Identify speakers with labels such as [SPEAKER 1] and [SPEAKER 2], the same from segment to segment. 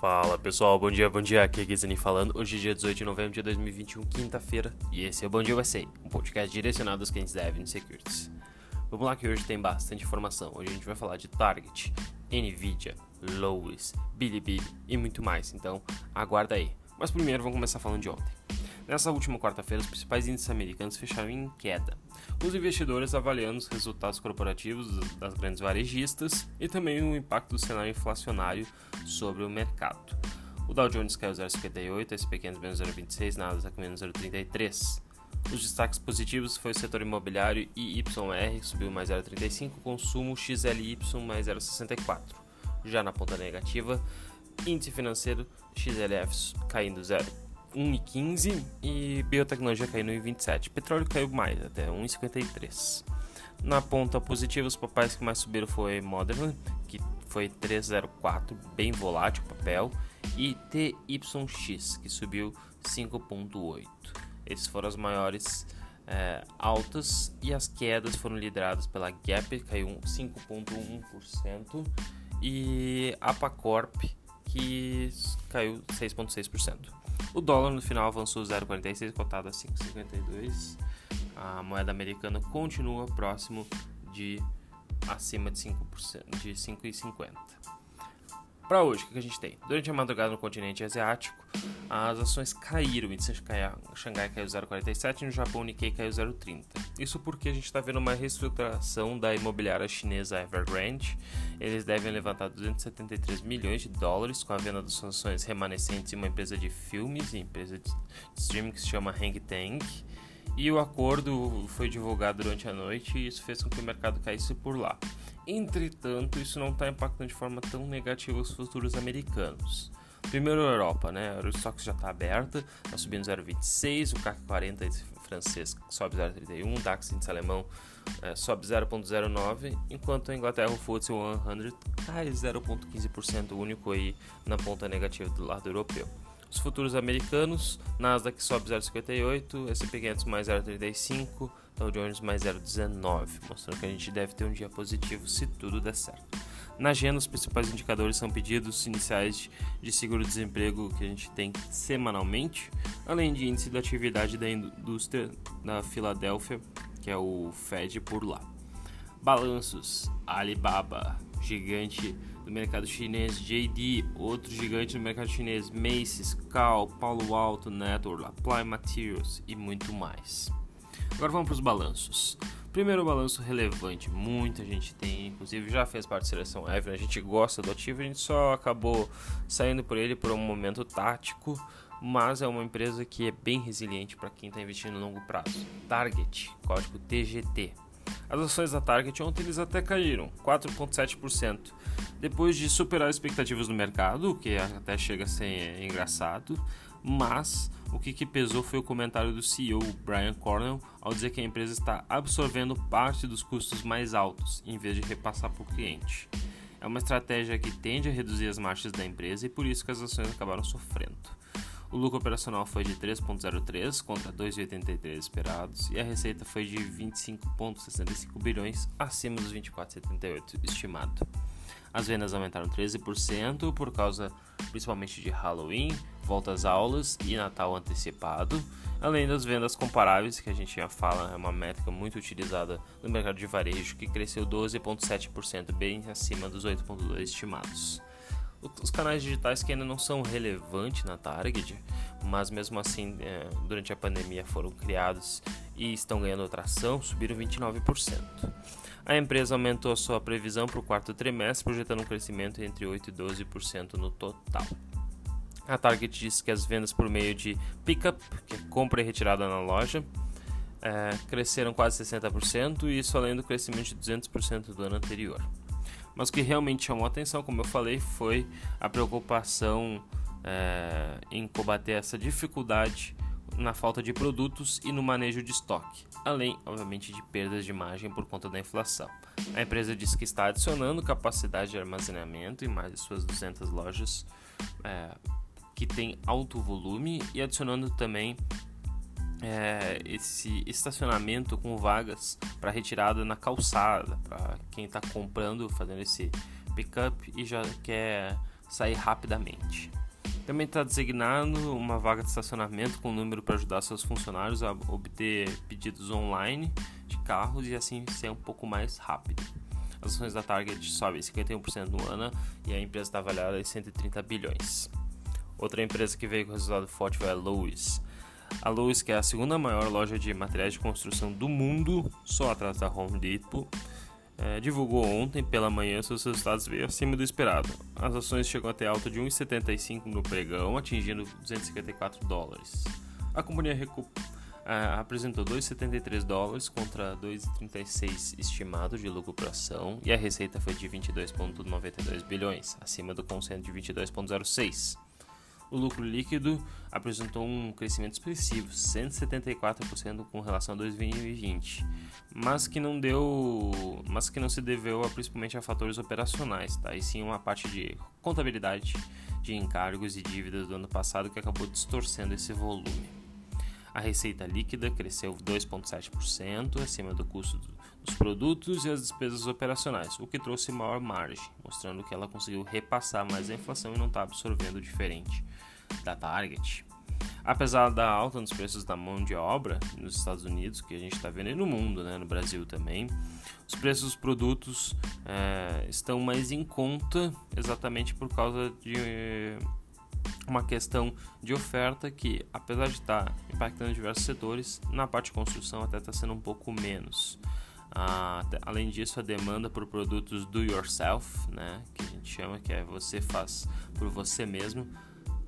[SPEAKER 1] Fala pessoal, bom dia, bom dia, aqui é Gizani falando. Hoje é dia 18 de novembro de 2021, quinta-feira, e esse é o Bom Dia USA, um podcast direcionado aos clientes da Avenue Securities. Vamos lá que hoje tem bastante informação. Hoje a gente vai falar de Target, Nvidia, Lowe's, Bilibili e muito mais, então aguarda aí. Mas primeiro vamos começar falando de ontem. Nessa última quarta-feira, os principais índices americanos fecharam em queda. Os investidores avaliando os resultados corporativos das grandes varejistas e também o impacto do cenário inflacionário sobre o mercado. O Dow Jones caiu 0,58, SP 500 menos 0,26, Nasdaq menos 0,33. Os destaques positivos foi o setor imobiliário IYR, que subiu mais 0,35, consumo XLY mais 0,64. Já na ponta negativa, índice financeiro XLF caindo 0. 1,15 e biotecnologia caindo em 27. Petróleo caiu mais, até 1,53. Na ponta positiva, os papéis que mais subiram foi Modern, que foi 3,04, bem volátil o papel, e TYX, que subiu 5,8. Esses foram as maiores é, altas e as quedas foram lideradas pela Gap, caiu 5,1%, e Apacorp, que caiu 6,6%. O dólar no final avançou 0,46, cotado a 5,52. A moeda americana continua próximo de acima de 5%, de 5,50. Para hoje, o que a gente tem? Durante a madrugada no continente asiático, as ações caíram. O índice de Xangai caiu 0,47 e no Japão o Nikkei caiu 0,30. Isso porque a gente está vendo uma reestruturação da imobiliária chinesa Evergrande. Eles devem levantar 273 milhões de dólares com a venda das ações remanescentes em uma empresa de filmes e empresa de streaming que se chama Hang Tank. E o acordo foi divulgado durante a noite e isso fez com que o mercado caísse por lá. Entretanto, isso não está impactando de forma tão negativa os futuros americanos. Primeiro a Europa, né? A Eurostox já está aberta, está subindo 0,26, o CAC 40 francês sobe 0,31, o DAX índice alemão é, sobe 0,09, enquanto a Inglaterra o FTSE 100 cai 0,15%, único aí na ponta negativa do lado europeu. Os futuros americanos, Nasdaq sobe 0,58, S&P 500 mais 0,35, Dow Jones mais 0,19, mostrando que a gente deve ter um dia positivo se tudo der certo. Na agenda, os principais indicadores são pedidos iniciais de seguro-desemprego que a gente tem semanalmente, além de índice da atividade da indústria da Filadélfia, que é o Fed por lá. Balanços: Alibaba, gigante do mercado chinês, JD, outro gigante do mercado chinês, Macy's, Cal, Paulo Alto Network, Apply Materials e muito mais. Agora vamos para os balanços. Primeiro balanço relevante, muita gente tem, inclusive já fez parte da seleção Evelyn, a gente gosta do ativo, a gente só acabou saindo por ele por um momento tático, mas é uma empresa que é bem resiliente para quem está investindo no longo prazo. Target, código TGT. As ações da Target ontem eles até caíram, 4,7%, depois de superar expectativas no mercado, o que até chega a ser engraçado, mas o que, que, pesou foi o comentário do CEO Brian Cornell ao dizer que a empresa está absorvendo parte dos custos mais altos em vez de repassar para o cliente. É uma estratégia que tende a reduzir as margens da empresa e por isso que as ações acabaram sofrendo. O lucro operacional foi de 3,03 contra 2,83 esperados e a receita foi de 25,65 bilhões acima dos 24,78 estimado. As vendas aumentaram 13% por causa principalmente de Halloween, volta às aulas e Natal antecipado, além das vendas comparáveis, que a gente já fala, é uma métrica muito utilizada no mercado de varejo, que cresceu 12,7%, bem acima dos 8,2% estimados. Os canais digitais que ainda não são relevantes na Target, mas mesmo assim, é, durante a pandemia foram criados e estão ganhando tração, subiram 29%. A empresa aumentou sua previsão para o quarto trimestre, projetando um crescimento entre 8% e 12% no total. A Target disse que as vendas por meio de pickup, que é compra e retirada na loja, é, cresceram quase 60%, e isso além do crescimento de 200% do ano anterior. Mas o que realmente chamou atenção, como eu falei, foi a preocupação é, em combater essa dificuldade na falta de produtos e no manejo de estoque, além, obviamente, de perdas de margem por conta da inflação. A empresa diz que está adicionando capacidade de armazenamento em mais de suas 200 lojas é, que tem alto volume e adicionando também é, esse estacionamento com vagas para retirada na calçada, para quem está comprando, fazendo esse pickup e já quer sair rapidamente. Também está designado uma vaga de estacionamento com número para ajudar seus funcionários a obter pedidos online de carros e assim ser um pouco mais rápido. As ações da Target sobem 51% no ano e a empresa está avaliada em 130 bilhões. Outra empresa que veio com resultado forte foi a Lowe's. A Lowe's, que é a segunda maior loja de materiais de construção do mundo, só atrás da Home Depot, é, divulgou ontem pela manhã seus resultados veio acima do esperado. As ações chegam até alta de 1,75 no pregão, atingindo 254 dólares. A companhia recu é, apresentou 2,73 dólares contra 2,36 estimado de lucro por ação e a receita foi de 22,92 bilhões, acima do consenso de 22,06 o lucro líquido apresentou um crescimento expressivo, 174% com relação a 2020, mas que não deu, mas que não se deveu a, principalmente a fatores operacionais, tá? E sim uma parte de contabilidade de encargos e dívidas do ano passado que acabou distorcendo esse volume. A receita líquida cresceu 2,7%, acima do custo dos produtos e as despesas operacionais, o que trouxe maior margem, mostrando que ela conseguiu repassar mais a inflação e não está absorvendo diferente da Target. Apesar da alta nos preços da mão de obra nos Estados Unidos, que a gente está vendo e no mundo, né, no Brasil também, os preços dos produtos é, estão mais em conta exatamente por causa de uma questão de oferta que, apesar de estar impactando diversos setores, na parte de construção até está sendo um pouco menos. Ah, além disso, a demanda por produtos do yourself, né, que a gente chama que é você faz por você mesmo,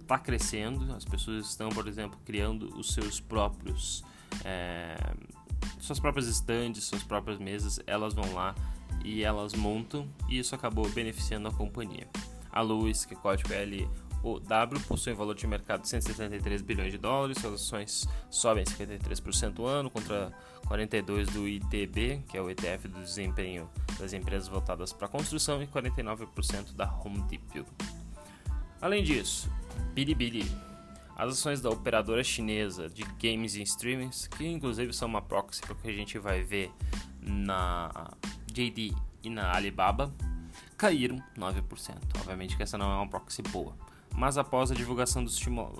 [SPEAKER 1] está crescendo. As pessoas estão, por exemplo, criando os seus próprios, é, suas próprias estandes, suas próprias mesas. Elas vão lá e elas montam e isso acabou beneficiando a companhia. A Luz, que é código L o W possui valor de mercado de 173 bilhões de dólares, suas ações sobem 53% ao ano contra 42 do ITB, que é o ETF do desempenho das empresas voltadas para a construção, e 49% da Home Depot. Além disso, Bilibili, as ações da operadora chinesa de games e streamings, que inclusive são uma proxy para o que a gente vai ver na JD e na Alibaba, caíram 9%. Obviamente que essa não é uma proxy boa mas após a divulgação dos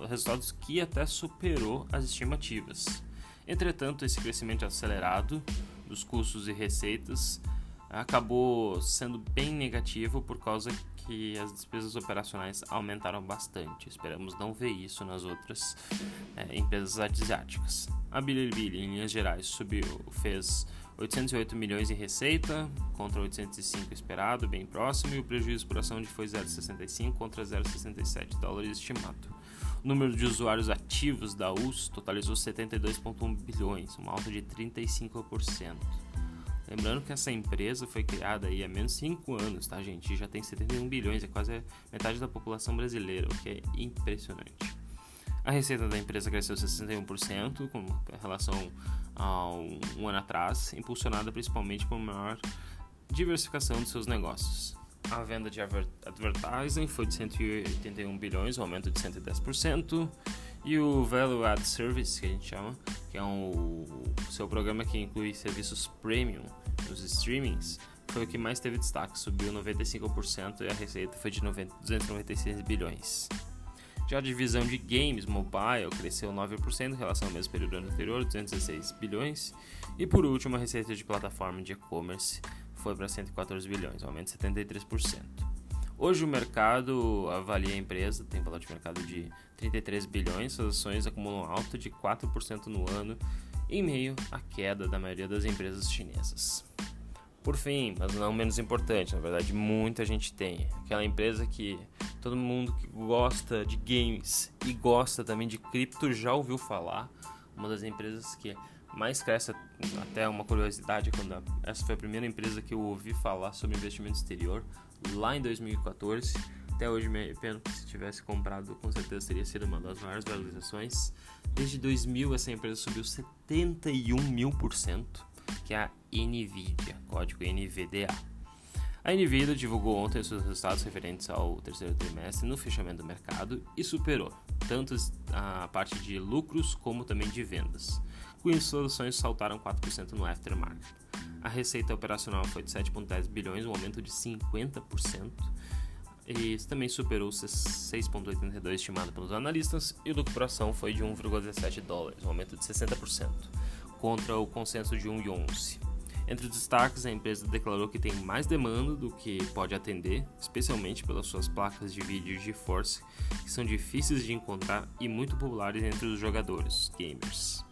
[SPEAKER 1] resultados que até superou as estimativas. Entretanto, esse crescimento acelerado dos custos e receitas acabou sendo bem negativo por causa que as despesas operacionais aumentaram bastante. Esperamos não ver isso nas outras é, empresas asiáticas. A Bilibili, em linhas gerais, subiu, fez 808 milhões em receita contra 805 esperado, bem próximo, e o prejuízo por ação foi 0,65 contra 0,67 dólares estimado. O número de usuários ativos da US totalizou 72,1 bilhões, uma alta de 35%. Lembrando que essa empresa foi criada aí há menos de 5 anos, tá, gente? E já tem 71 bilhões, é quase metade da população brasileira, o que é impressionante. A receita da empresa cresceu 61% com relação a um ano atrás, impulsionada principalmente por maior diversificação de seus negócios. A venda de advertising foi de 181 bilhões, um aumento de 110%, e o Value Add Service, que a gente chama, que é um, o seu programa que inclui serviços premium nos streamings, foi o que mais teve destaque, subiu 95% e a receita foi de 90, 296 bilhões. Já a divisão de games mobile cresceu 9% em relação ao mesmo período anterior, 216 bilhões. E por último, a receita de plataforma de e-commerce foi para 114 bilhões, um aumento de 73%. Hoje o mercado avalia a empresa, tem valor de mercado de 33 bilhões, suas ações acumulam alta de 4% no ano, em meio à queda da maioria das empresas chinesas. Por fim, mas não menos importante, na verdade muita gente tem, aquela empresa que todo mundo que gosta de games e gosta também de cripto já ouviu falar, uma das empresas que mais cresce, até uma curiosidade, quando essa foi a primeira empresa que eu ouvi falar sobre investimento exterior, lá em 2014. Até hoje me arrependo que se tivesse comprado, com certeza teria sido uma das maiores valorizações. Desde 2000 essa empresa subiu 71 mil por cento que é a NVIDIA, código NVDA. A Nvidia divulgou ontem seus resultados referentes ao terceiro trimestre no fechamento do mercado e superou tanto a parte de lucros como também de vendas. Com isso, soluções saltaram 4% no aftermarket. A receita operacional foi de 7,10 bilhões, um aumento de 50%. e também superou os 6,82 estimado pelos analistas e o lucro por ação foi de 1,17 dólares, um aumento de 60%, contra o consenso de 1,11. Entre os destaques, a empresa declarou que tem mais demanda do que pode atender, especialmente pelas suas placas de vídeo GeForce, que são difíceis de encontrar e muito populares entre os jogadores gamers.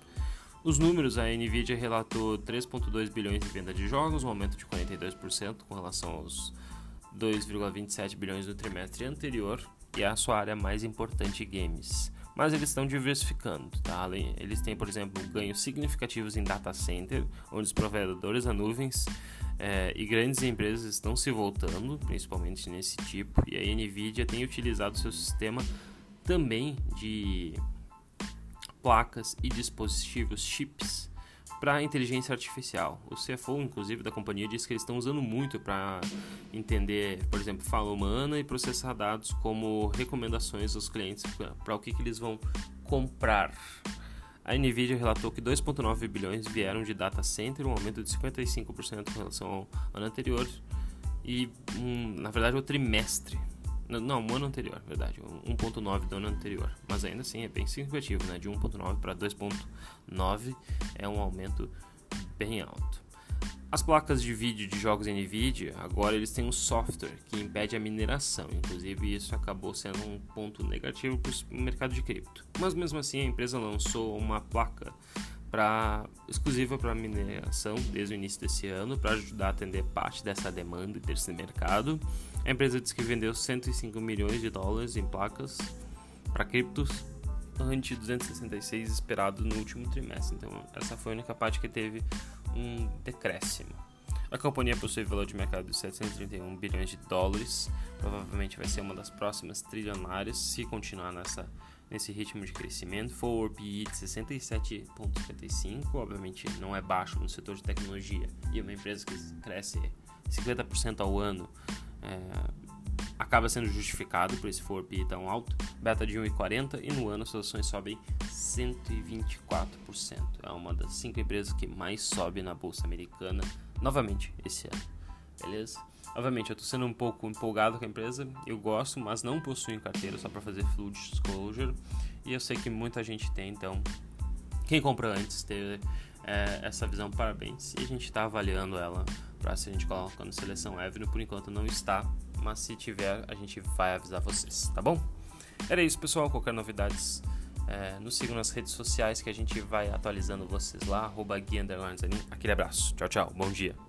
[SPEAKER 1] Os números, a Nvidia relatou 3,2 bilhões em venda de jogos, um aumento de 42% com relação aos 2,27 bilhões no trimestre anterior, e é a sua área mais importante games. Mas eles estão diversificando, tá? Eles têm, por exemplo, ganhos significativos em data center, onde os provedores da nuvens é, e grandes empresas estão se voltando, principalmente nesse tipo, e a Nvidia tem utilizado seu sistema também de placas e dispositivos chips para inteligência artificial. O CFO, inclusive, da companhia disse que eles estão usando muito para entender, por exemplo, fala humana e processar dados como recomendações aos clientes para o que, que eles vão comprar. A Nvidia relatou que 2,9 bilhões vieram de data center, um aumento de 55% em relação ao ano anterior e, um, na verdade, o trimestre não, o ano anterior, verdade. 1.9 do ano anterior. Mas ainda assim é bem significativo, né? De 1.9 para 2.9 é um aumento bem alto. As placas de vídeo de jogos NVIDIA, agora eles têm um software que impede a mineração. Inclusive isso acabou sendo um ponto negativo para o mercado de cripto. Mas mesmo assim a empresa lançou uma placa pra, exclusiva para mineração desde o início desse ano para ajudar a atender parte dessa demanda desse mercado. A empresa disse que vendeu 105 milhões de dólares em placas para criptos ante 266 esperado no último trimestre. Então, essa foi a única parte que teve um decréscimo. A companhia possui valor de mercado de 731 bilhões de dólares. Provavelmente vai ser uma das próximas trilionárias se continuar nessa, nesse ritmo de crescimento. Forward PE de 67,55, obviamente não é baixo no setor de tecnologia e uma empresa que cresce 50% ao ano é, acaba sendo justificado por esse FORP tão alto, beta de 1,40 e no ano as ações sobem 124%. É uma das cinco empresas que mais sobe na bolsa americana novamente esse ano. Beleza? Obviamente, eu estou sendo um pouco empolgado com a empresa, eu gosto, mas não possuo em carteira só para fazer full disclosure. E eu sei que muita gente tem, então quem compra antes teve é, essa visão, parabéns. E a gente está avaliando ela para se a gente coloca no seleção Avenue. Por enquanto não está, mas se tiver, a gente vai avisar vocês, tá bom? Era isso, pessoal. Qualquer novidades, é, nos sigam nas redes sociais que a gente vai atualizando vocês lá. Arroba Aquele abraço. Tchau, tchau. Bom dia.